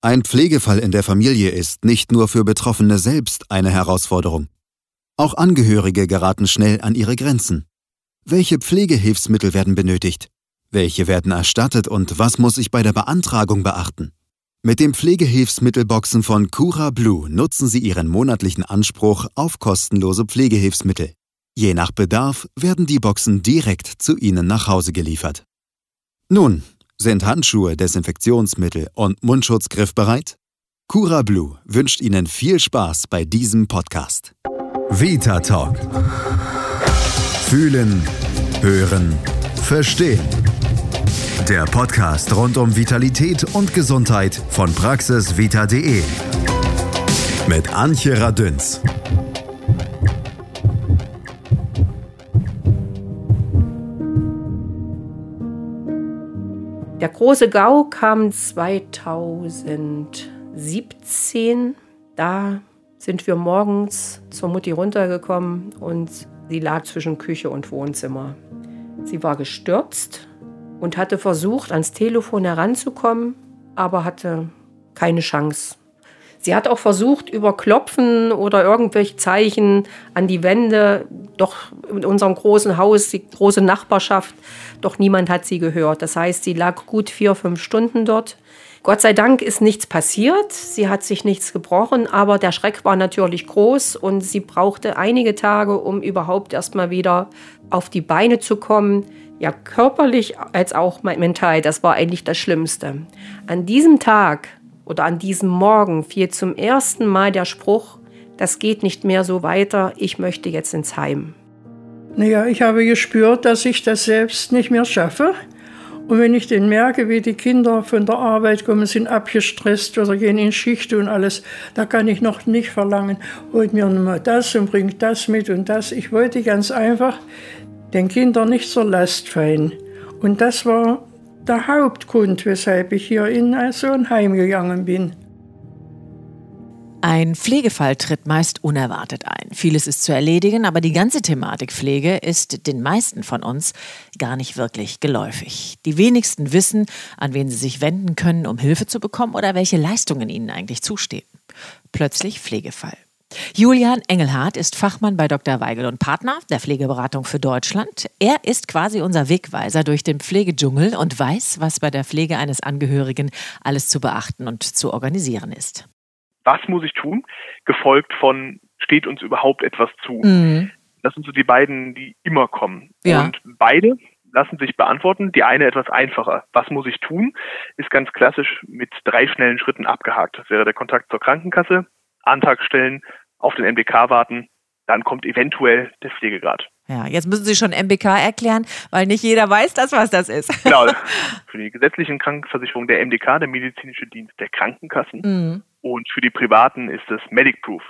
Ein Pflegefall in der Familie ist nicht nur für Betroffene selbst eine Herausforderung. Auch Angehörige geraten schnell an ihre Grenzen. Welche Pflegehilfsmittel werden benötigt? Welche werden erstattet und was muss ich bei der Beantragung beachten? Mit den Pflegehilfsmittelboxen von Cura Blue nutzen Sie Ihren monatlichen Anspruch auf kostenlose Pflegehilfsmittel. Je nach Bedarf werden die Boxen direkt zu Ihnen nach Hause geliefert. Nun, sind Handschuhe, Desinfektionsmittel und Mundschutz griffbereit? Cura Blue wünscht Ihnen viel Spaß bei diesem Podcast. Vita Talk. Fühlen, hören, verstehen. Der Podcast rund um Vitalität und Gesundheit von praxisvita.de. Mit Antje Radünz. Der große GAU kam 2017. Da sind wir morgens zur Mutti runtergekommen und sie lag zwischen Küche und Wohnzimmer. Sie war gestürzt und hatte versucht, ans Telefon heranzukommen, aber hatte keine Chance. Sie hat auch versucht, über Klopfen oder irgendwelche Zeichen an die Wände, doch in unserem großen Haus, die große Nachbarschaft, doch niemand hat sie gehört. Das heißt, sie lag gut vier, fünf Stunden dort. Gott sei Dank ist nichts passiert, sie hat sich nichts gebrochen, aber der Schreck war natürlich groß und sie brauchte einige Tage, um überhaupt erstmal wieder auf die Beine zu kommen. Ja, körperlich als auch mental, das war eigentlich das Schlimmste. An diesem Tag oder an diesem Morgen fiel zum ersten Mal der Spruch, das geht nicht mehr so weiter, ich möchte jetzt ins Heim. Naja, ich habe gespürt, dass ich das selbst nicht mehr schaffe. Und wenn ich dann merke, wie die Kinder von der Arbeit kommen, sind abgestresst oder gehen in Schicht und alles, da kann ich noch nicht verlangen, holt mir mal das und bringt das mit und das. Ich wollte ganz einfach den Kindern nicht zur Last fallen. Und das war der Hauptgrund, weshalb ich hier in so ein Heim gegangen bin. Ein Pflegefall tritt meist unerwartet ein. Vieles ist zu erledigen, aber die ganze Thematik Pflege ist den meisten von uns gar nicht wirklich geläufig. Die wenigsten wissen, an wen sie sich wenden können, um Hilfe zu bekommen oder welche Leistungen ihnen eigentlich zustehen. Plötzlich Pflegefall. Julian Engelhardt ist Fachmann bei Dr. Weigel und Partner der Pflegeberatung für Deutschland. Er ist quasi unser Wegweiser durch den Pflegedschungel und weiß, was bei der Pflege eines Angehörigen alles zu beachten und zu organisieren ist. Was muss ich tun? Gefolgt von, steht uns überhaupt etwas zu? Mhm. Das sind so die beiden, die immer kommen. Ja. Und beide lassen sich beantworten. Die eine etwas einfacher. Was muss ich tun? Ist ganz klassisch mit drei schnellen Schritten abgehakt. Das wäre der Kontakt zur Krankenkasse, Antrag stellen, auf den MDK warten, dann kommt eventuell der Pflegegrad. Ja, jetzt müssen Sie schon MBK erklären, weil nicht jeder weiß das, was das ist. Genau. Für die gesetzlichen Krankenversicherung der MDK, der medizinische Dienst der Krankenkassen. Mhm. Und für die privaten ist es MedicProof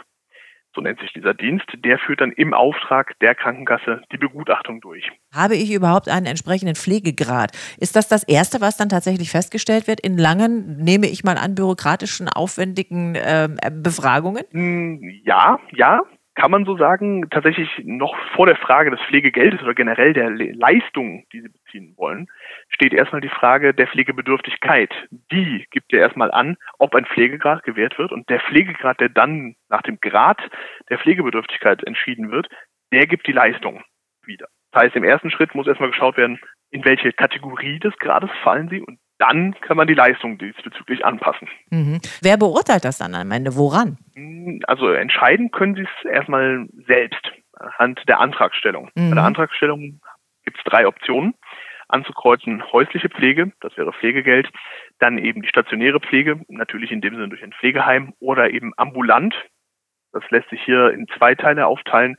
so nennt sich dieser Dienst, der führt dann im Auftrag der Krankenkasse die Begutachtung durch. Habe ich überhaupt einen entsprechenden Pflegegrad? Ist das das Erste, was dann tatsächlich festgestellt wird in langen, nehme ich mal an, bürokratischen, aufwendigen äh, Befragungen? Hm, ja, ja, kann man so sagen, tatsächlich noch vor der Frage des Pflegegeldes oder generell der Leistungen, die Sie beziehen wollen, steht erstmal die Frage der Pflegebedürftigkeit. Die gibt ja erstmal an, ob ein Pflegegrad gewährt wird und der Pflegegrad, der dann nach dem Grad der Pflegebedürftigkeit entschieden wird, der gibt die Leistung wieder. Das heißt, im ersten Schritt muss erstmal geschaut werden, in welche Kategorie des Grades fallen Sie und dann kann man die Leistung diesbezüglich anpassen. Mhm. Wer beurteilt das dann am Ende? Woran? Also entscheiden können Sie es erstmal selbst anhand der Antragstellung. Mhm. Bei der Antragstellung gibt es drei Optionen. Anzukreuzen häusliche Pflege, das wäre Pflegegeld, dann eben die stationäre Pflege, natürlich in dem Sinne durch ein Pflegeheim oder eben ambulant. Das lässt sich hier in zwei Teile aufteilen.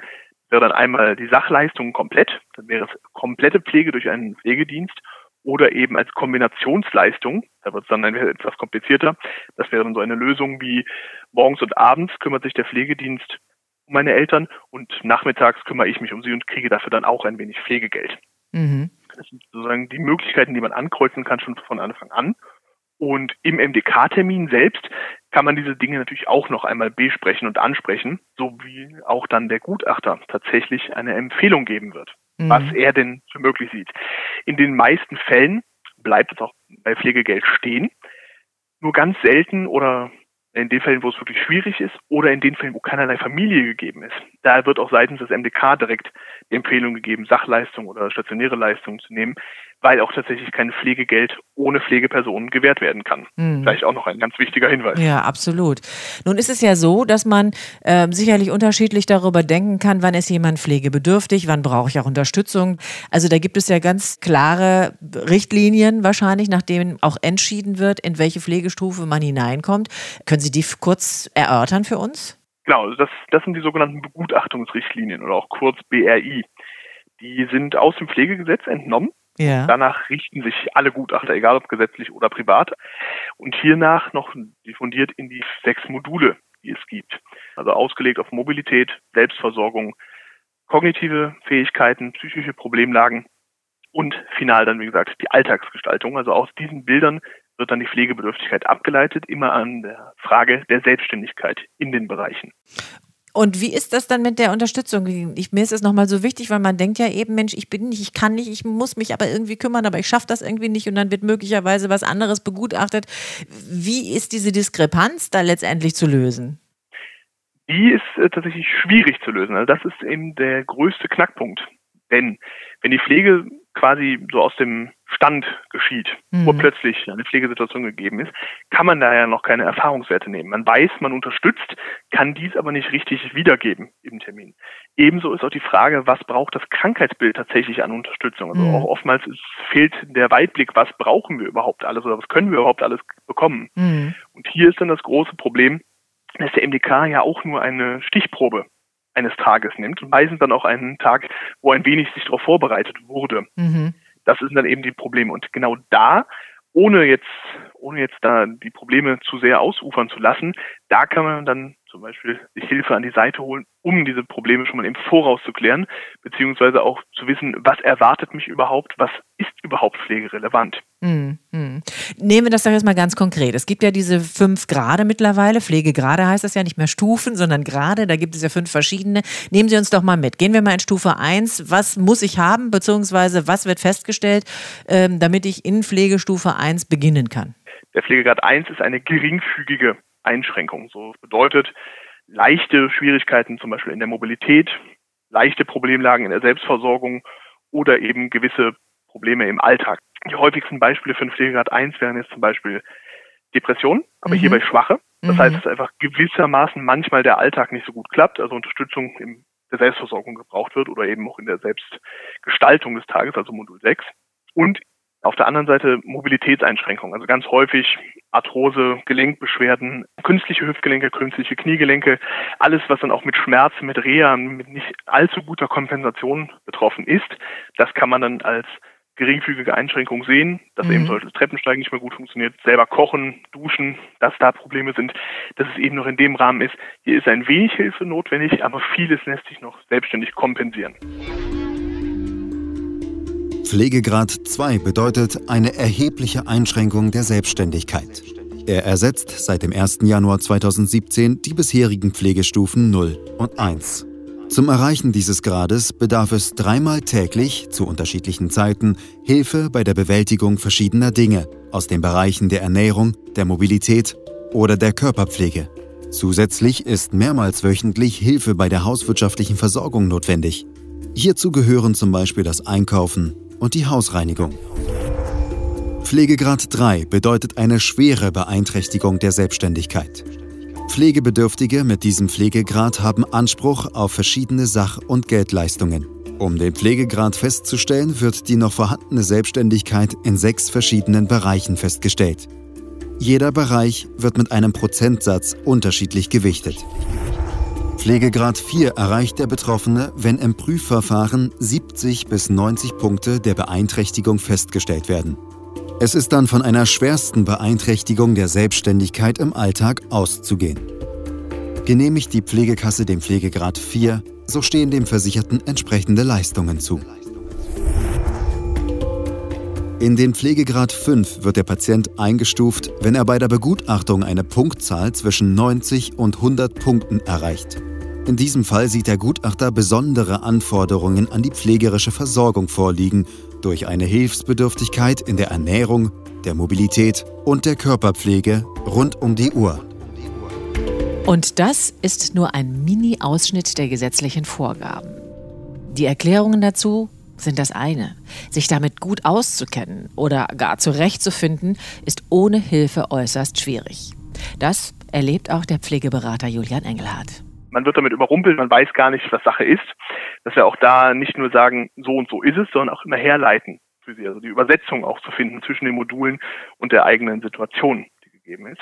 Wäre dann einmal die Sachleistung komplett, dann wäre es komplette Pflege durch einen Pflegedienst oder eben als Kombinationsleistung. Da wird es dann etwas komplizierter. Das wäre dann so eine Lösung wie morgens und abends kümmert sich der Pflegedienst um meine Eltern und nachmittags kümmere ich mich um sie und kriege dafür dann auch ein wenig Pflegegeld. Mhm. Das sind sozusagen die Möglichkeiten, die man ankreuzen kann schon von Anfang an. Und im MDK-Termin selbst kann man diese Dinge natürlich auch noch einmal besprechen und ansprechen, so wie auch dann der Gutachter tatsächlich eine Empfehlung geben wird mhm. was er denn für möglich sieht. In den meisten Fällen bleibt es auch bei Pflegegeld stehen. nur ganz selten oder in den Fällen, wo es wirklich schwierig ist oder in den Fällen, wo keinerlei Familie gegeben ist. Da wird auch seitens des MDK direkt die Empfehlung gegeben, Sachleistung oder stationäre Leistung zu nehmen, weil auch tatsächlich kein Pflegegeld ohne Pflegepersonen gewährt werden kann. Mhm. Vielleicht auch noch ein ganz wichtiger Hinweis. Ja, absolut. Nun ist es ja so, dass man äh, sicherlich unterschiedlich darüber denken kann, wann ist jemand pflegebedürftig, wann brauche ich auch Unterstützung. Also da gibt es ja ganz klare Richtlinien wahrscheinlich, nach denen auch entschieden wird, in welche Pflegestufe man hineinkommt. Können Sie die kurz erörtern für uns? Genau, das, das sind die sogenannten Begutachtungsrichtlinien oder auch kurz BRI. Die sind aus dem Pflegegesetz entnommen ja. Danach richten sich alle Gutachter, egal ob gesetzlich oder privat. Und hiernach noch diffundiert in die sechs Module, die es gibt. Also ausgelegt auf Mobilität, Selbstversorgung, kognitive Fähigkeiten, psychische Problemlagen und final dann, wie gesagt, die Alltagsgestaltung. Also aus diesen Bildern wird dann die Pflegebedürftigkeit abgeleitet, immer an der Frage der Selbstständigkeit in den Bereichen. Und wie ist das dann mit der Unterstützung? Ich, mir ist es nochmal so wichtig, weil man denkt ja eben, Mensch, ich bin nicht, ich kann nicht, ich muss mich aber irgendwie kümmern, aber ich schaffe das irgendwie nicht und dann wird möglicherweise was anderes begutachtet. Wie ist diese Diskrepanz da letztendlich zu lösen? Die ist äh, tatsächlich schwierig zu lösen. Also das ist eben der größte Knackpunkt. Denn wenn die Pflege quasi so aus dem Stand geschieht, mhm. wo plötzlich eine Pflegesituation gegeben ist, kann man daher noch keine Erfahrungswerte nehmen. Man weiß, man unterstützt, kann dies aber nicht richtig wiedergeben im Termin. Ebenso ist auch die Frage, was braucht das Krankheitsbild tatsächlich an Unterstützung? Also mhm. auch oftmals fehlt der Weitblick, was brauchen wir überhaupt alles oder was können wir überhaupt alles bekommen? Mhm. Und hier ist dann das große Problem, dass der MDK ja auch nur eine Stichprobe eines Tages nimmt und meistens dann auch einen Tag, wo ein wenig sich darauf vorbereitet wurde. Mhm. Das sind dann eben die Probleme. Und genau da, ohne jetzt, ohne jetzt da die Probleme zu sehr ausufern zu lassen, da kann man dann zum Beispiel sich Hilfe an die Seite holen, um diese Probleme schon mal im Voraus zu klären, beziehungsweise auch zu wissen, was erwartet mich überhaupt, was ist überhaupt pflegerelevant. Hm, hm. Nehmen wir das doch jetzt mal ganz konkret. Es gibt ja diese fünf Grade mittlerweile. Pflegegrade heißt das ja nicht mehr Stufen, sondern Grade. Da gibt es ja fünf verschiedene. Nehmen Sie uns doch mal mit. Gehen wir mal in Stufe 1. Was muss ich haben, beziehungsweise was wird festgestellt, ähm, damit ich in Pflegestufe 1 beginnen kann? Der Pflegegrad 1 ist eine geringfügige Einschränkung. So bedeutet leichte Schwierigkeiten zum Beispiel in der Mobilität, leichte Problemlagen in der Selbstversorgung oder eben gewisse Probleme im Alltag. Die häufigsten Beispiele für einen Pflegegrad 1 wären jetzt zum Beispiel Depression, aber mhm. hierbei schwache. Das mhm. heißt, dass einfach gewissermaßen manchmal der Alltag nicht so gut klappt, also Unterstützung in der Selbstversorgung gebraucht wird oder eben auch in der Selbstgestaltung des Tages, also Modul 6. Und auf der anderen Seite Mobilitätseinschränkungen, also ganz häufig Arthrose, Gelenkbeschwerden, künstliche Hüftgelenke, künstliche Kniegelenke, alles, was dann auch mit Schmerzen, mit Reha, mit nicht allzu guter Kompensation betroffen ist, das kann man dann als geringfügige Einschränkung sehen, dass mhm. eben solches Treppensteigen nicht mehr gut funktioniert, selber kochen, duschen, dass da Probleme sind, dass es eben noch in dem Rahmen ist. Hier ist ein wenig Hilfe notwendig, aber vieles lässt sich noch selbstständig kompensieren. Pflegegrad 2 bedeutet eine erhebliche Einschränkung der Selbstständigkeit. Er ersetzt seit dem 1. Januar 2017 die bisherigen Pflegestufen 0 und 1. Zum Erreichen dieses Grades bedarf es dreimal täglich, zu unterschiedlichen Zeiten, Hilfe bei der Bewältigung verschiedener Dinge aus den Bereichen der Ernährung, der Mobilität oder der Körperpflege. Zusätzlich ist mehrmals wöchentlich Hilfe bei der hauswirtschaftlichen Versorgung notwendig. Hierzu gehören zum Beispiel das Einkaufen, und die Hausreinigung. Pflegegrad 3 bedeutet eine schwere Beeinträchtigung der Selbstständigkeit. Pflegebedürftige mit diesem Pflegegrad haben Anspruch auf verschiedene Sach- und Geldleistungen. Um den Pflegegrad festzustellen, wird die noch vorhandene Selbstständigkeit in sechs verschiedenen Bereichen festgestellt. Jeder Bereich wird mit einem Prozentsatz unterschiedlich gewichtet. Pflegegrad 4 erreicht der Betroffene, wenn im Prüfverfahren 70 bis 90 Punkte der Beeinträchtigung festgestellt werden. Es ist dann von einer schwersten Beeinträchtigung der Selbstständigkeit im Alltag auszugehen. Genehmigt die Pflegekasse den Pflegegrad 4, so stehen dem Versicherten entsprechende Leistungen zu. In den Pflegegrad 5 wird der Patient eingestuft, wenn er bei der Begutachtung eine Punktzahl zwischen 90 und 100 Punkten erreicht. In diesem Fall sieht der Gutachter besondere Anforderungen an die pflegerische Versorgung vorliegen, durch eine Hilfsbedürftigkeit in der Ernährung, der Mobilität und der Körperpflege rund um die Uhr. Und das ist nur ein Mini-Ausschnitt der gesetzlichen Vorgaben. Die Erklärungen dazu sind das eine. Sich damit gut auszukennen oder gar zurechtzufinden, ist ohne Hilfe äußerst schwierig. Das erlebt auch der Pflegeberater Julian Engelhardt. Man wird damit überrumpelt, man weiß gar nicht, was Sache ist. Dass wir auch da nicht nur sagen, so und so ist es, sondern auch immer herleiten für sie. Also die Übersetzung auch zu finden zwischen den Modulen und der eigenen Situation, die gegeben ist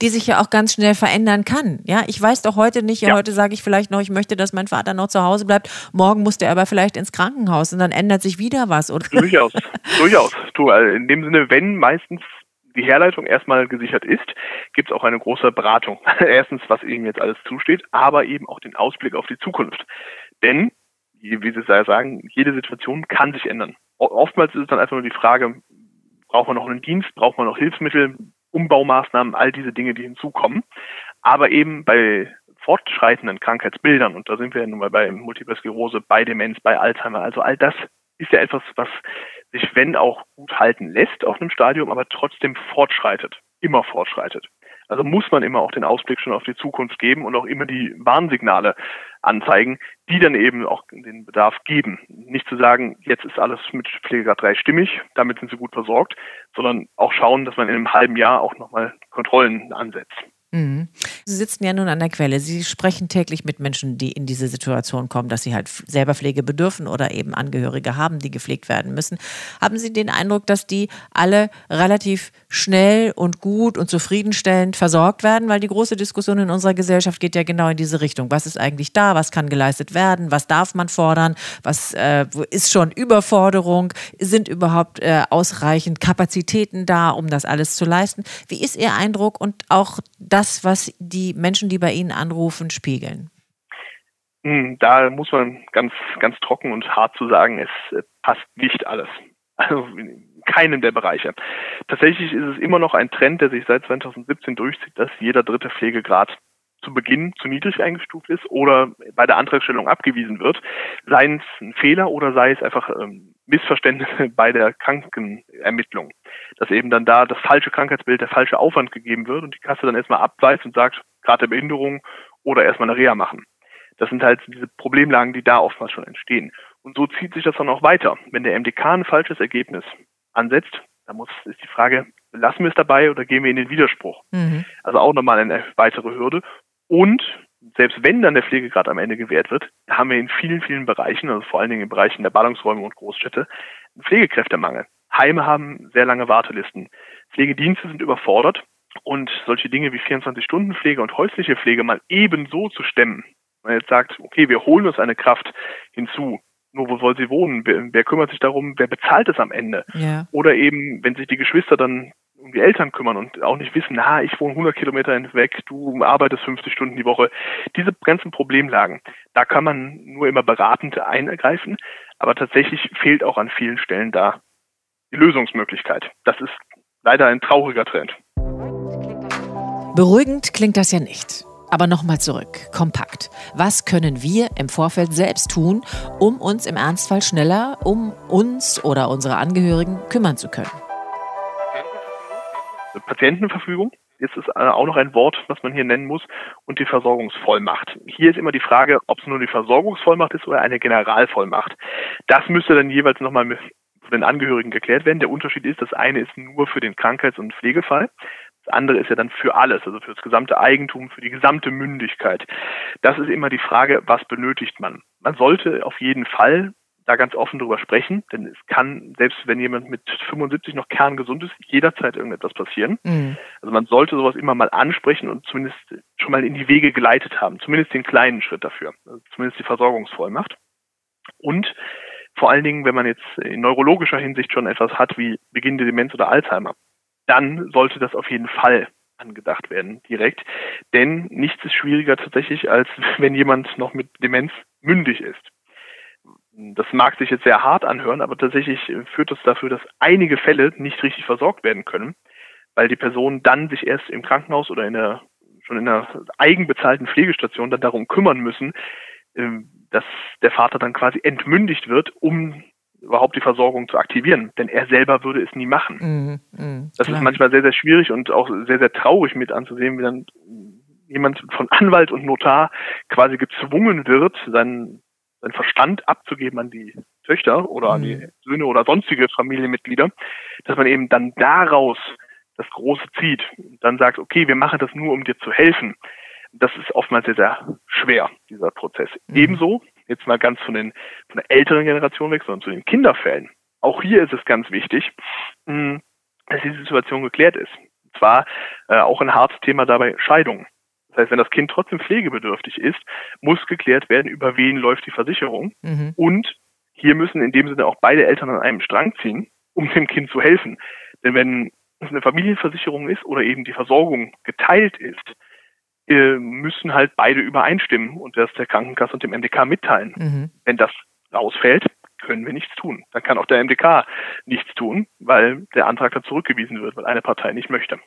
die sich ja auch ganz schnell verändern kann. Ja, ich weiß doch heute nicht, ja. heute sage ich vielleicht noch, ich möchte, dass mein Vater noch zu Hause bleibt. Morgen muss der aber vielleicht ins Krankenhaus und dann ändert sich wieder was, oder? Durchaus, durchaus. Du, also in dem Sinne, wenn meistens die Herleitung erstmal gesichert ist, gibt es auch eine große Beratung. Erstens, was Ihnen jetzt alles zusteht, aber eben auch den Ausblick auf die Zukunft. Denn, wie Sie sagen, jede Situation kann sich ändern. Oftmals ist es dann einfach nur die Frage, braucht man noch einen Dienst, braucht man noch Hilfsmittel, Umbaumaßnahmen, all diese Dinge, die hinzukommen. Aber eben bei fortschreitenden Krankheitsbildern, und da sind wir nun mal bei Multiple Sklerose, bei Demenz, bei Alzheimer, also all das ist ja etwas, was sich, wenn auch gut halten lässt auf einem Stadium, aber trotzdem fortschreitet, immer fortschreitet. Also muss man immer auch den Ausblick schon auf die Zukunft geben und auch immer die Warnsignale anzeigen, die dann eben auch den Bedarf geben. Nicht zu sagen, jetzt ist alles mit Pflegegrad 3 stimmig, damit sind sie gut versorgt, sondern auch schauen, dass man in einem halben Jahr auch nochmal Kontrollen ansetzt. Mhm. Sie sitzen ja nun an der Quelle. Sie sprechen täglich mit Menschen, die in diese Situation kommen, dass sie halt selber Pflege bedürfen oder eben Angehörige haben, die gepflegt werden müssen. Haben Sie den Eindruck, dass die alle relativ schnell und gut und zufriedenstellend versorgt werden? Weil die große Diskussion in unserer Gesellschaft geht ja genau in diese Richtung. Was ist eigentlich da? Was kann geleistet werden? Was darf man fordern? Was äh, ist schon Überforderung? Sind überhaupt äh, ausreichend Kapazitäten da, um das alles zu leisten? Wie ist Ihr Eindruck und auch das, das, was die Menschen, die bei Ihnen anrufen, spiegeln? Hm, da muss man ganz, ganz trocken und hart zu sagen, es äh, passt nicht alles. Also in keinem der Bereiche. Tatsächlich ist es immer noch ein Trend, der sich seit 2017 durchzieht, dass jeder dritte Pflegegrad zu Beginn zu niedrig eingestuft ist oder bei der Antragstellung abgewiesen wird, sei es ein Fehler oder sei es einfach ähm, Missverständnisse bei der Krankenermittlung. Dass eben dann da das falsche Krankheitsbild, der falsche Aufwand gegeben wird und die Kasse dann erstmal abweist und sagt, gerade Behinderung oder erstmal eine Reha machen. Das sind halt diese Problemlagen, die da oftmals schon entstehen. Und so zieht sich das dann auch weiter. Wenn der MDK ein falsches Ergebnis ansetzt, dann muss, ist die Frage, lassen wir es dabei oder gehen wir in den Widerspruch? Mhm. Also auch nochmal eine weitere Hürde. Und selbst wenn dann der Pflegegrad am Ende gewährt wird, haben wir in vielen, vielen Bereichen, also vor allen Dingen in Bereichen der Ballungsräume und Großstädte, einen Pflegekräftemangel. Heime haben sehr lange Wartelisten. Pflegedienste sind überfordert und solche Dinge wie 24-Stunden-Pflege und häusliche Pflege mal ebenso zu stemmen. Man jetzt sagt, okay, wir holen uns eine Kraft hinzu. Nur wo soll sie wohnen? Wer, wer kümmert sich darum? Wer bezahlt es am Ende? Ja. Oder eben, wenn sich die Geschwister dann um die Eltern kümmern und auch nicht wissen, na, ich wohne 100 Kilometer weg, du arbeitest 50 Stunden die Woche. Diese ganzen Problemlagen, da kann man nur immer beratend eingreifen, aber tatsächlich fehlt auch an vielen Stellen da die Lösungsmöglichkeit. Das ist leider ein trauriger Trend. Beruhigend klingt das ja nicht. Aber nochmal zurück, kompakt. Was können wir im Vorfeld selbst tun, um uns im Ernstfall schneller um uns oder unsere Angehörigen kümmern zu können? Patientenverfügung. Jetzt ist äh, auch noch ein Wort, was man hier nennen muss, und die Versorgungsvollmacht. Hier ist immer die Frage, ob es nur die Versorgungsvollmacht ist oder eine Generalvollmacht. Das müsste dann jeweils nochmal mit den Angehörigen geklärt werden. Der Unterschied ist, das eine ist nur für den Krankheits- und Pflegefall. Das andere ist ja dann für alles, also für das gesamte Eigentum, für die gesamte Mündigkeit. Das ist immer die Frage, was benötigt man? Man sollte auf jeden Fall da ganz offen drüber sprechen, denn es kann, selbst wenn jemand mit 75 noch kerngesund ist, jederzeit irgendetwas passieren. Mhm. Also man sollte sowas immer mal ansprechen und zumindest schon mal in die Wege geleitet haben, zumindest den kleinen Schritt dafür, also zumindest die Versorgungsvollmacht. Und vor allen Dingen, wenn man jetzt in neurologischer Hinsicht schon etwas hat wie beginnende Demenz oder Alzheimer, dann sollte das auf jeden Fall angedacht werden direkt. Denn nichts ist schwieriger tatsächlich, als wenn jemand noch mit Demenz mündig ist. Das mag sich jetzt sehr hart anhören, aber tatsächlich führt das dafür, dass einige Fälle nicht richtig versorgt werden können, weil die Person dann sich erst im Krankenhaus oder in der, schon in einer eigenbezahlten Pflegestation dann darum kümmern müssen, ähm, dass der Vater dann quasi entmündigt wird, um überhaupt die Versorgung zu aktivieren, denn er selber würde es nie machen. Mhm, mh, das klar. ist manchmal sehr, sehr schwierig und auch sehr, sehr traurig mit anzusehen, wie dann jemand von Anwalt und Notar quasi gezwungen wird, seinen, seinen Verstand abzugeben an die Töchter oder mhm. an die mhm. Söhne oder sonstige Familienmitglieder, dass man eben dann daraus das Große zieht und dann sagt, okay, wir machen das nur, um dir zu helfen. Das ist oftmals sehr, sehr schwer, dieser Prozess. Mhm. Ebenso, jetzt mal ganz von, den, von der älteren Generation weg, sondern zu den Kinderfällen. Auch hier ist es ganz wichtig, hm, dass diese Situation geklärt ist. Und zwar äh, auch ein hartes Thema dabei Scheidung. Das heißt, wenn das Kind trotzdem pflegebedürftig ist, muss geklärt werden, über wen läuft die Versicherung. Mhm. Und hier müssen in dem Sinne auch beide Eltern an einem Strang ziehen, um dem Kind zu helfen. Denn wenn es eine Familienversicherung ist oder eben die Versorgung geteilt ist, äh, müssen halt beide übereinstimmen und das der Krankenkasse und dem MDK mitteilen. Mhm. Wenn das ausfällt, können wir nichts tun. Dann kann auch der MDK nichts tun, weil der Antrag dann zurückgewiesen wird, weil eine Partei nicht möchte.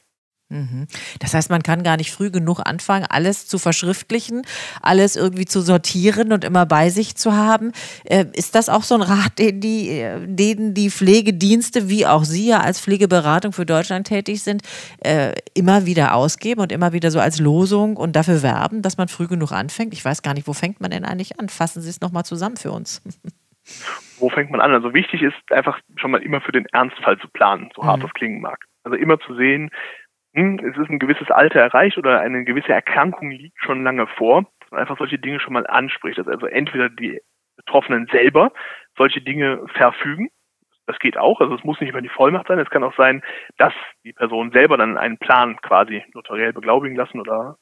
Mhm. Das heißt, man kann gar nicht früh genug anfangen, alles zu verschriftlichen, alles irgendwie zu sortieren und immer bei sich zu haben. Äh, ist das auch so ein Rat, den die, äh, den die Pflegedienste, wie auch Sie ja als Pflegeberatung für Deutschland tätig sind, äh, immer wieder ausgeben und immer wieder so als Losung und dafür werben, dass man früh genug anfängt? Ich weiß gar nicht, wo fängt man denn eigentlich an? Fassen Sie es nochmal zusammen für uns. Wo fängt man an? Also wichtig ist einfach schon mal immer für den Ernstfall zu planen, so hart mhm. das klingen mag. Also immer zu sehen, hm, es ist ein gewisses Alter erreicht oder eine gewisse Erkrankung liegt schon lange vor, und einfach solche Dinge schon mal anspricht. Dass also entweder die Betroffenen selber solche Dinge verfügen, das geht auch, also es muss nicht immer die Vollmacht sein, es kann auch sein, dass die Person selber dann einen Plan quasi notariell beglaubigen lassen oder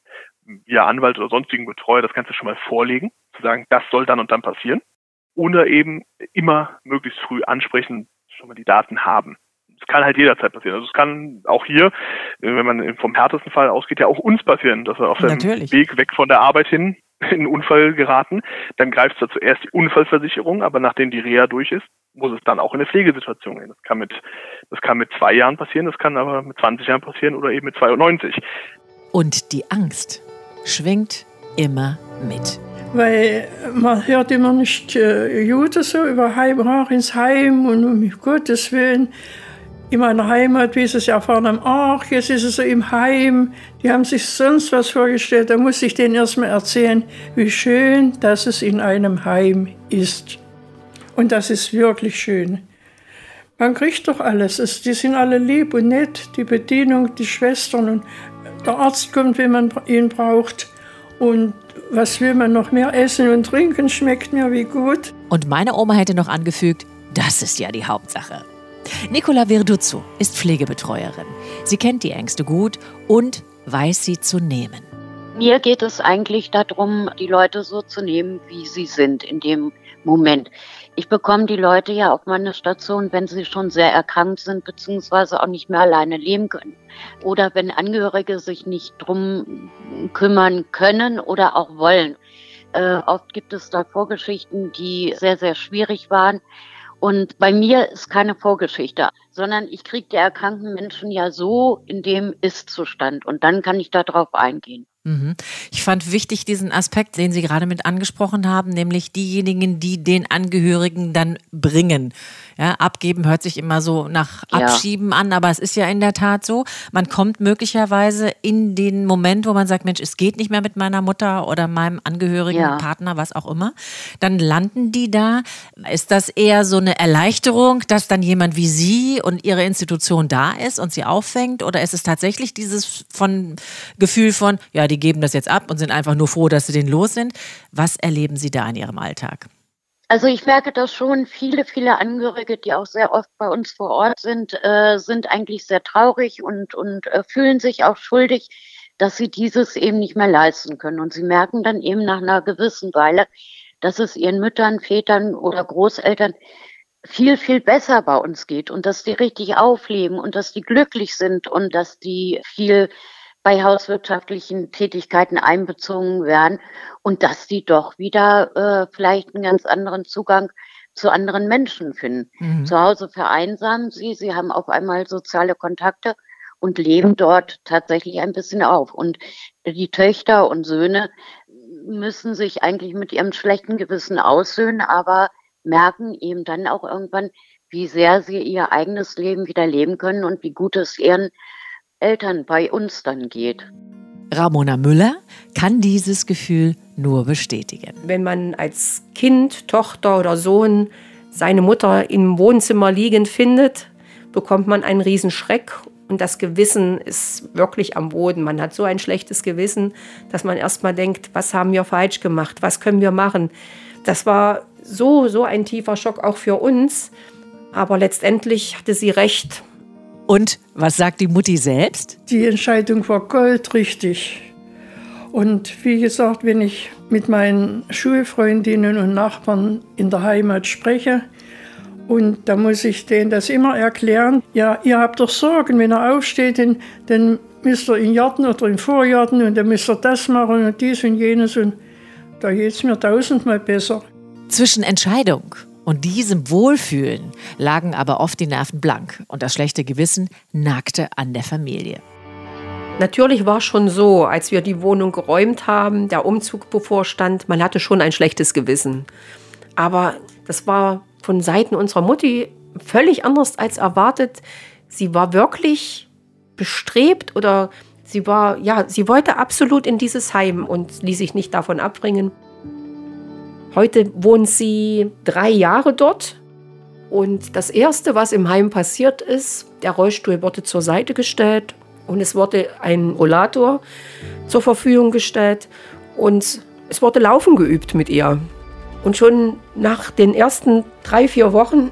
via Anwalt oder sonstigen Betreuer das Ganze schon mal vorlegen, zu sagen, das soll dann und dann passieren. Oder eben immer möglichst früh ansprechen, schon mal die Daten haben es kann halt jederzeit passieren. Also es kann auch hier, wenn man vom härtesten Fall ausgeht, ja auch uns passieren, dass wir auf seinem Weg weg von der Arbeit hin in einen Unfall geraten. Dann greift zwar zuerst die Unfallversicherung, aber nachdem die Reha durch ist, muss es dann auch in eine Pflegesituation gehen. Das kann mit, das kann mit zwei Jahren passieren, das kann aber mit 20 Jahren passieren oder eben mit 92. Und die Angst schwingt immer mit. Weil man hört immer nicht äh, Jude so über Heim, ins Heim und um Gottes Willen in meiner Heimat, wie sie es erfahren haben, ach, jetzt ist es so im Heim, die haben sich sonst was vorgestellt, da muss ich denen erstmal erzählen, wie schön, dass es in einem Heim ist. Und das ist wirklich schön. Man kriegt doch alles, es, die sind alle lieb und nett, die Bedienung, die Schwestern und der Arzt kommt, wenn man ihn braucht. Und was will man noch mehr essen und trinken, schmeckt mir wie gut. Und meine Oma hätte noch angefügt, das ist ja die Hauptsache. Nicola Virduzzo ist Pflegebetreuerin. Sie kennt die Ängste gut und weiß sie zu nehmen. Mir geht es eigentlich darum, die Leute so zu nehmen, wie sie sind in dem Moment. Ich bekomme die Leute ja auf meine Station, wenn sie schon sehr erkrankt sind, beziehungsweise auch nicht mehr alleine leben können. Oder wenn Angehörige sich nicht drum kümmern können oder auch wollen. Äh, oft gibt es da Vorgeschichten, die sehr, sehr schwierig waren. Und bei mir ist keine Vorgeschichte, sondern ich kriege die erkrankten Menschen ja so in dem Ist-Zustand und dann kann ich darauf eingehen. Mhm. Ich fand wichtig diesen Aspekt, den Sie gerade mit angesprochen haben, nämlich diejenigen, die den Angehörigen dann bringen. Ja, abgeben hört sich immer so nach Abschieben ja. an, aber es ist ja in der Tat so. Man kommt möglicherweise in den Moment, wo man sagt, Mensch, es geht nicht mehr mit meiner Mutter oder meinem Angehörigen, ja. Partner, was auch immer. Dann landen die da. Ist das eher so eine Erleichterung, dass dann jemand wie Sie und Ihre Institution da ist und sie auffängt? Oder ist es tatsächlich dieses von Gefühl von, ja, die geben das jetzt ab und sind einfach nur froh, dass sie den los sind? Was erleben Sie da in Ihrem Alltag? Also ich merke das schon, viele, viele Angehörige, die auch sehr oft bei uns vor Ort sind, äh, sind eigentlich sehr traurig und, und äh, fühlen sich auch schuldig, dass sie dieses eben nicht mehr leisten können. Und sie merken dann eben nach einer gewissen Weile, dass es ihren Müttern, Vätern oder Großeltern viel, viel besser bei uns geht und dass die richtig aufleben und dass die glücklich sind und dass die viel bei hauswirtschaftlichen Tätigkeiten einbezogen werden und dass die doch wieder äh, vielleicht einen ganz anderen Zugang zu anderen Menschen finden. Mhm. Zu Hause vereinsamen sie, sie haben auf einmal soziale Kontakte und leben dort tatsächlich ein bisschen auf. Und die Töchter und Söhne müssen sich eigentlich mit ihrem schlechten Gewissen aussöhnen, aber merken eben dann auch irgendwann, wie sehr sie ihr eigenes Leben wieder leben können und wie gut es ihren Eltern bei uns dann geht. Ramona Müller kann dieses Gefühl nur bestätigen. Wenn man als Kind, Tochter oder Sohn seine Mutter im Wohnzimmer liegend findet, bekommt man einen Riesenschreck und das Gewissen ist wirklich am Boden. Man hat so ein schlechtes Gewissen, dass man erstmal denkt, was haben wir falsch gemacht? Was können wir machen? Das war so, so ein tiefer Schock auch für uns. Aber letztendlich hatte sie recht. Und was sagt die Mutti selbst? Die Entscheidung war goldrichtig. Und wie gesagt, wenn ich mit meinen Schulfreundinnen und Nachbarn in der Heimat spreche, und da muss ich denen das immer erklären. Ja, ihr habt doch Sorgen, wenn er aufsteht, dann, dann müsst ihr in Garten oder im Vorgarten und dann müsst ihr das machen und dies und jenes. Und da geht es mir tausendmal besser. Zwischen Entscheidung und diesem Wohlfühlen lagen aber oft die Nerven blank und das schlechte Gewissen nagte an der Familie. Natürlich war schon so, als wir die Wohnung geräumt haben, der Umzug bevorstand, man hatte schon ein schlechtes Gewissen. Aber das war von Seiten unserer Mutti völlig anders als erwartet. Sie war wirklich bestrebt oder sie war, ja, sie wollte absolut in dieses Heim und ließ sich nicht davon abbringen. Heute wohnt sie drei Jahre dort und das Erste, was im Heim passiert ist, der Rollstuhl wurde zur Seite gestellt und es wurde ein Rollator zur Verfügung gestellt und es wurde Laufen geübt mit ihr. Und schon nach den ersten drei, vier Wochen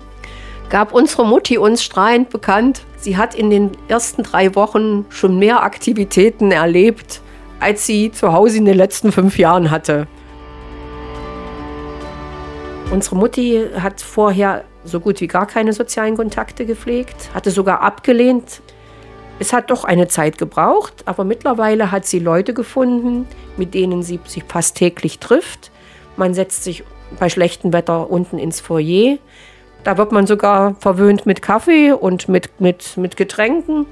gab unsere Mutti uns strahlend bekannt, sie hat in den ersten drei Wochen schon mehr Aktivitäten erlebt, als sie zu Hause in den letzten fünf Jahren hatte. Unsere Mutti hat vorher so gut wie gar keine sozialen Kontakte gepflegt, hatte sogar abgelehnt. Es hat doch eine Zeit gebraucht, aber mittlerweile hat sie Leute gefunden, mit denen sie sich fast täglich trifft. Man setzt sich bei schlechtem Wetter unten ins Foyer. Da wird man sogar verwöhnt mit Kaffee und mit, mit, mit Getränken.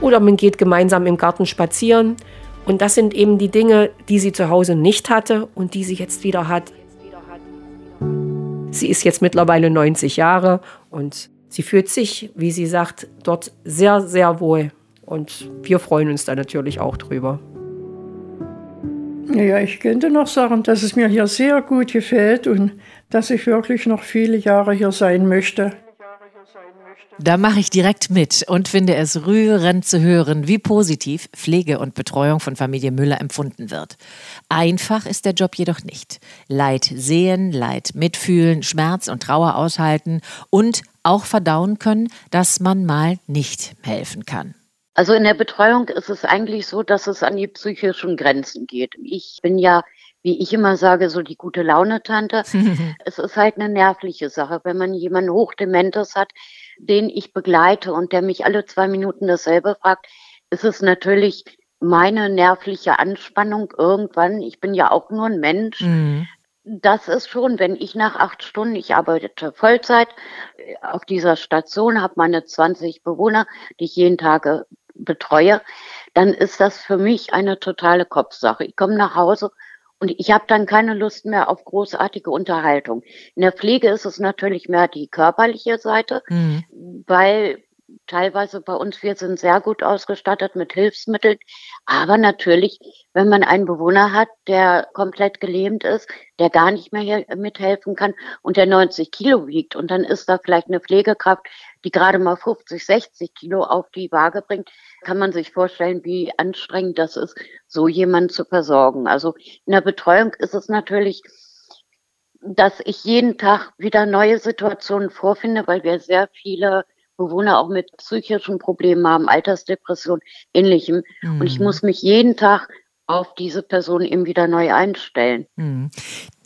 Oder man geht gemeinsam im Garten spazieren. Und das sind eben die Dinge, die sie zu Hause nicht hatte und die sie jetzt wieder hat. Sie ist jetzt mittlerweile 90 Jahre und sie fühlt sich, wie sie sagt, dort sehr, sehr wohl. Und wir freuen uns da natürlich auch drüber. Ja, ich könnte noch sagen, dass es mir hier sehr gut gefällt und dass ich wirklich noch viele Jahre hier sein möchte. Da mache ich direkt mit und finde es rührend zu hören, wie positiv Pflege und Betreuung von Familie Müller empfunden wird. Einfach ist der Job jedoch nicht. Leid sehen, Leid mitfühlen, Schmerz und Trauer aushalten und auch verdauen können, dass man mal nicht helfen kann. Also in der Betreuung ist es eigentlich so, dass es an die psychischen Grenzen geht. Ich bin ja, wie ich immer sage, so die gute Laune-Tante. es ist halt eine nervliche Sache, wenn man jemanden Hochdementes hat, den ich begleite und der mich alle zwei Minuten dasselbe fragt, ist es natürlich meine nervliche Anspannung irgendwann. Ich bin ja auch nur ein Mensch. Mhm. Das ist schon, wenn ich nach acht Stunden, ich arbeite Vollzeit äh, auf dieser Station, habe meine 20 Bewohner, die ich jeden Tag betreue, dann ist das für mich eine totale Kopfsache. Ich komme nach Hause und ich habe dann keine Lust mehr auf großartige Unterhaltung. In der Pflege ist es natürlich mehr die körperliche Seite, mhm. weil teilweise bei uns, wir sind sehr gut ausgestattet mit Hilfsmitteln. Aber natürlich, wenn man einen Bewohner hat, der komplett gelähmt ist, der gar nicht mehr mithelfen kann und der 90 Kilo wiegt und dann ist da vielleicht eine Pflegekraft, die gerade mal 50, 60 Kilo auf die Waage bringt, kann man sich vorstellen, wie anstrengend das ist, so jemanden zu versorgen. Also in der Betreuung ist es natürlich, dass ich jeden Tag wieder neue Situationen vorfinde, weil wir sehr viele Bewohner auch mit psychischen Problemen haben, Altersdepression, ähnlichem. Mhm. Und ich mhm. muss mich jeden Tag auf diese Person eben wieder neu einstellen. Mhm.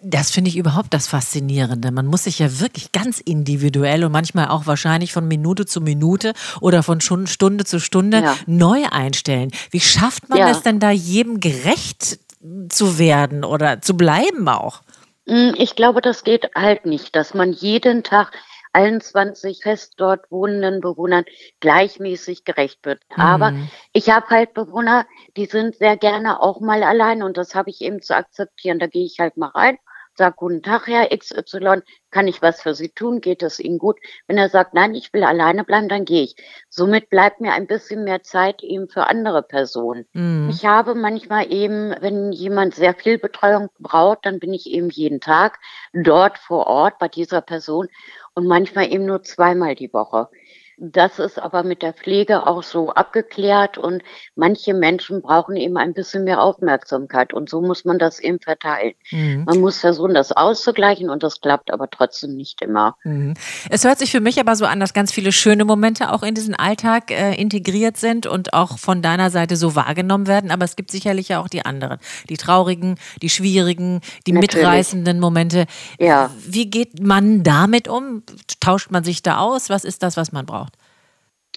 Das finde ich überhaupt das Faszinierende. Man muss sich ja wirklich ganz individuell und manchmal auch wahrscheinlich von Minute zu Minute oder von Stunde zu Stunde ja. neu einstellen. Wie schafft man ja. es denn da jedem gerecht zu werden oder zu bleiben auch? Hm, ich glaube, das geht halt nicht, dass man jeden Tag 21 fest dort wohnenden Bewohnern gleichmäßig gerecht wird. Mhm. Aber ich habe halt Bewohner, die sind sehr gerne auch mal allein und das habe ich eben zu akzeptieren. Da gehe ich halt mal rein, sagt, guten Tag, Herr XY, kann ich was für Sie tun? Geht es Ihnen gut? Wenn er sagt, nein, ich will alleine bleiben, dann gehe ich. Somit bleibt mir ein bisschen mehr Zeit eben für andere Personen. Mhm. Ich habe manchmal eben, wenn jemand sehr viel Betreuung braucht, dann bin ich eben jeden Tag dort vor Ort bei dieser Person und manchmal eben nur zweimal die Woche. Das ist aber mit der Pflege auch so abgeklärt und manche Menschen brauchen eben ein bisschen mehr Aufmerksamkeit und so muss man das eben verteilen. Mhm. Man muss versuchen, das auszugleichen und das klappt aber trotzdem nicht immer. Mhm. Es hört sich für mich aber so an, dass ganz viele schöne Momente auch in diesen Alltag äh, integriert sind und auch von deiner Seite so wahrgenommen werden, aber es gibt sicherlich ja auch die anderen, die traurigen, die schwierigen, die Natürlich. mitreißenden Momente. Ja. Wie geht man damit um? Tauscht man sich da aus? Was ist das, was man braucht?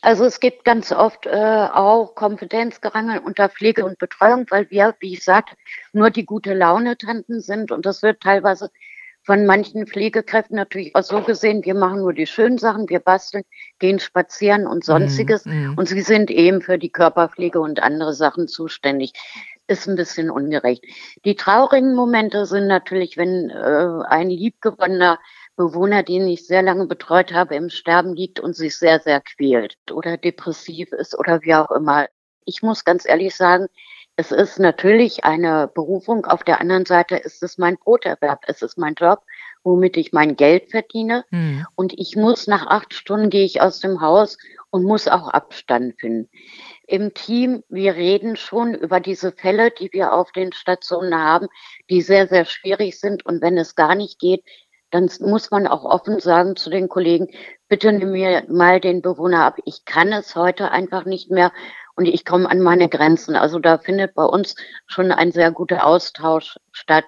Also es gibt ganz oft äh, auch Kompetenzgerangel unter Pflege und Betreuung, weil wir, wie ich sagte, nur die gute Laune-Tanten sind und das wird teilweise von manchen Pflegekräften natürlich auch so gesehen, wir machen nur die schönen Sachen, wir basteln, gehen spazieren und sonstiges mm, mm. und sie sind eben für die Körperpflege und andere Sachen zuständig. Ist ein bisschen ungerecht. Die traurigen Momente sind natürlich, wenn äh, ein liebgewonnener Bewohner, den ich sehr lange betreut habe, im Sterben liegt und sich sehr, sehr quält oder depressiv ist oder wie auch immer. Ich muss ganz ehrlich sagen, es ist natürlich eine Berufung. Auf der anderen Seite ist es mein Broterwerb. Es ist mein Job, womit ich mein Geld verdiene. Mhm. Und ich muss nach acht Stunden gehe ich aus dem Haus und muss auch Abstand finden. Im Team, wir reden schon über diese Fälle, die wir auf den Stationen haben, die sehr, sehr schwierig sind. Und wenn es gar nicht geht, dann muss man auch offen sagen zu den Kollegen, bitte nimm mir mal den Bewohner ab. Ich kann es heute einfach nicht mehr und ich komme an meine Grenzen. Also da findet bei uns schon ein sehr guter Austausch statt.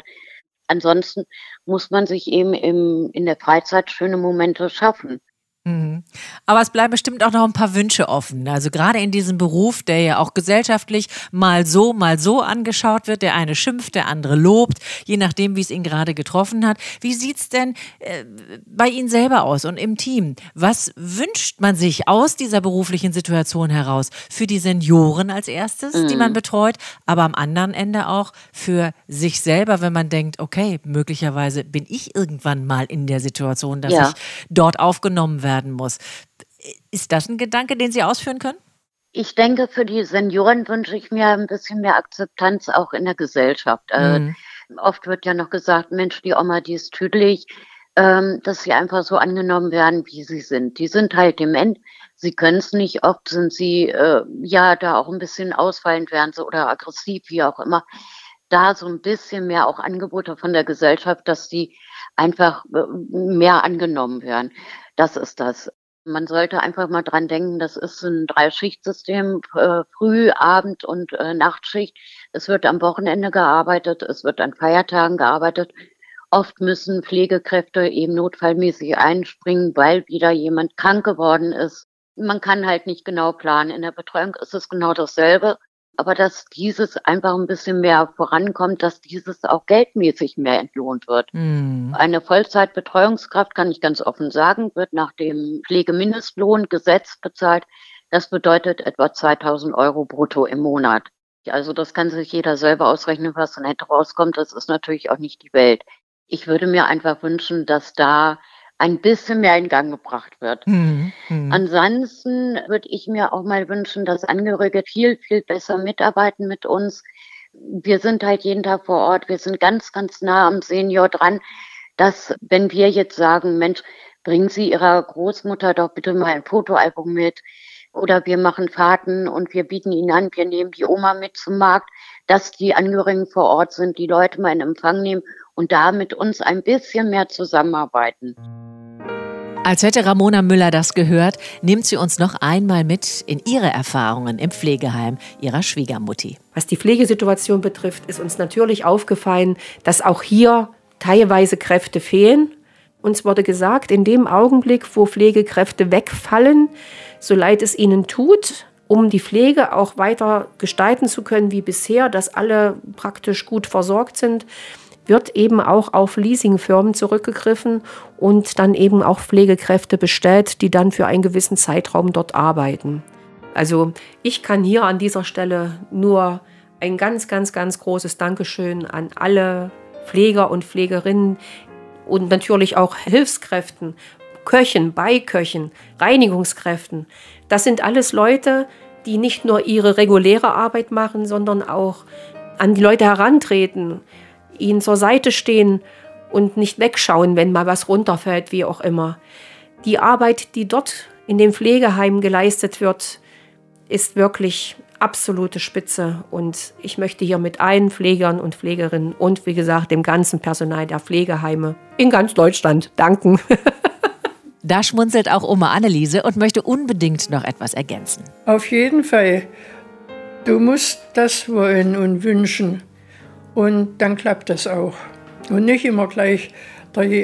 Ansonsten muss man sich eben im, in der Freizeit schöne Momente schaffen. Mhm. Aber es bleiben bestimmt auch noch ein paar Wünsche offen. Also gerade in diesem Beruf, der ja auch gesellschaftlich mal so, mal so angeschaut wird. Der eine schimpft, der andere lobt, je nachdem, wie es ihn gerade getroffen hat. Wie sieht's denn äh, bei Ihnen selber aus und im Team? Was wünscht man sich aus dieser beruflichen Situation heraus für die Senioren als erstes, mhm. die man betreut, aber am anderen Ende auch für sich selber, wenn man denkt, okay, möglicherweise bin ich irgendwann mal in der Situation, dass ja. ich dort aufgenommen werde werden muss. Ist das ein Gedanke, den Sie ausführen können? Ich denke, für die Senioren wünsche ich mir ein bisschen mehr Akzeptanz auch in der Gesellschaft. Äh, mhm. Äh, oft wird ja noch gesagt, Mensch, die Oma, die ist tüdelig, ähm, dass sie einfach so angenommen werden, wie sie sind. Die sind halt dement, sie können es nicht, oft sind sie äh, ja da auch ein bisschen ausfallend werden sie oder aggressiv, wie auch immer. Da so ein bisschen mehr auch Angebote von der Gesellschaft, dass die einfach äh, mehr angenommen werden. Das ist das. Man sollte einfach mal dran denken, das ist ein Dreischichtsystem, äh, Früh-, Abend- und äh, Nachtschicht. Es wird am Wochenende gearbeitet, es wird an Feiertagen gearbeitet. Oft müssen Pflegekräfte eben notfallmäßig einspringen, weil wieder jemand krank geworden ist. Man kann halt nicht genau planen. In der Betreuung ist es genau dasselbe aber dass dieses einfach ein bisschen mehr vorankommt, dass dieses auch geldmäßig mehr entlohnt wird. Mm. Eine Vollzeitbetreuungskraft, kann ich ganz offen sagen, wird nach dem Pflegemindestlohngesetz bezahlt. Das bedeutet etwa 2000 Euro brutto im Monat. Also das kann sich jeder selber ausrechnen, was dann netto rauskommt. Das ist natürlich auch nicht die Welt. Ich würde mir einfach wünschen, dass da ein bisschen mehr in Gang gebracht wird. Mhm. Mhm. Ansonsten würde ich mir auch mal wünschen, dass Angehörige viel, viel besser mitarbeiten mit uns. Wir sind halt jeden Tag vor Ort, wir sind ganz, ganz nah am Senior dran, dass wenn wir jetzt sagen, Mensch, bringen Sie Ihrer Großmutter doch bitte mal ein Fotoalbum mit oder wir machen Fahrten und wir bieten Ihnen an, wir nehmen die Oma mit zum Markt, dass die Angehörigen vor Ort sind, die Leute mal in Empfang nehmen und da mit uns ein bisschen mehr zusammenarbeiten. Als hätte Ramona Müller das gehört, nimmt sie uns noch einmal mit in ihre Erfahrungen im Pflegeheim ihrer Schwiegermutti. Was die Pflegesituation betrifft, ist uns natürlich aufgefallen, dass auch hier teilweise Kräfte fehlen. Uns wurde gesagt, in dem Augenblick, wo Pflegekräfte wegfallen, so leid es ihnen tut, um die Pflege auch weiter gestalten zu können wie bisher, dass alle praktisch gut versorgt sind, wird eben auch auf Leasingfirmen zurückgegriffen und dann eben auch Pflegekräfte bestellt, die dann für einen gewissen Zeitraum dort arbeiten. Also ich kann hier an dieser Stelle nur ein ganz, ganz, ganz großes Dankeschön an alle Pfleger und Pflegerinnen und natürlich auch Hilfskräften, Köchen, Beiköchen, Reinigungskräften. Das sind alles Leute, die nicht nur ihre reguläre Arbeit machen, sondern auch an die Leute herantreten, ihnen zur Seite stehen und nicht wegschauen, wenn mal was runterfällt, wie auch immer. Die Arbeit, die dort in dem Pflegeheim geleistet wird, ist wirklich absolute Spitze. Und ich möchte hier mit allen Pflegern und Pflegerinnen und wie gesagt dem ganzen Personal der Pflegeheime in ganz Deutschland danken. Da schmunzelt auch Oma Anneliese und möchte unbedingt noch etwas ergänzen. Auf jeden Fall. Du musst das wollen und wünschen. Und dann klappt das auch. Und nicht immer gleich,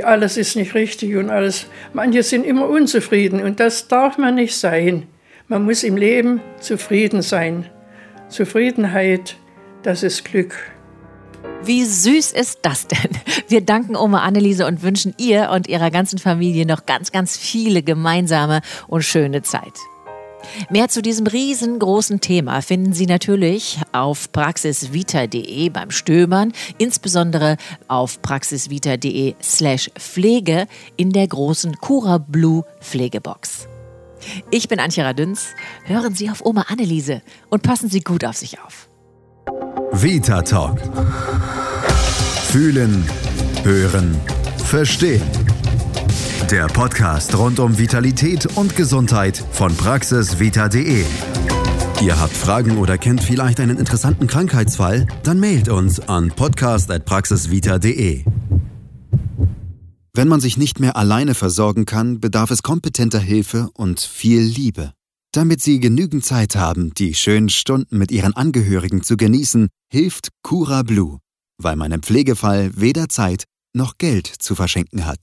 alles ist nicht richtig und alles. Manche sind immer unzufrieden und das darf man nicht sein. Man muss im Leben zufrieden sein. Zufriedenheit, das ist Glück. Wie süß ist das denn? Wir danken Oma Anneliese und wünschen ihr und ihrer ganzen Familie noch ganz, ganz viele gemeinsame und schöne Zeit. Mehr zu diesem riesengroßen Thema finden Sie natürlich auf praxisvita.de beim Stöbern, insbesondere auf praxisvita.de slash Pflege in der großen Cura Blue Pflegebox. Ich bin Antje Radüns. Hören Sie auf Oma Anneliese und passen Sie gut auf sich auf. Vita Talk. Fühlen, hören, verstehen. Der Podcast rund um Vitalität und Gesundheit von praxisvita.de. Ihr habt Fragen oder kennt vielleicht einen interessanten Krankheitsfall? Dann mailt uns an podcast.praxisvita.de. Wenn man sich nicht mehr alleine versorgen kann, bedarf es kompetenter Hilfe und viel Liebe. Damit Sie genügend Zeit haben, die schönen Stunden mit Ihren Angehörigen zu genießen, hilft Cura Blue, weil man im Pflegefall weder Zeit noch Geld zu verschenken hat.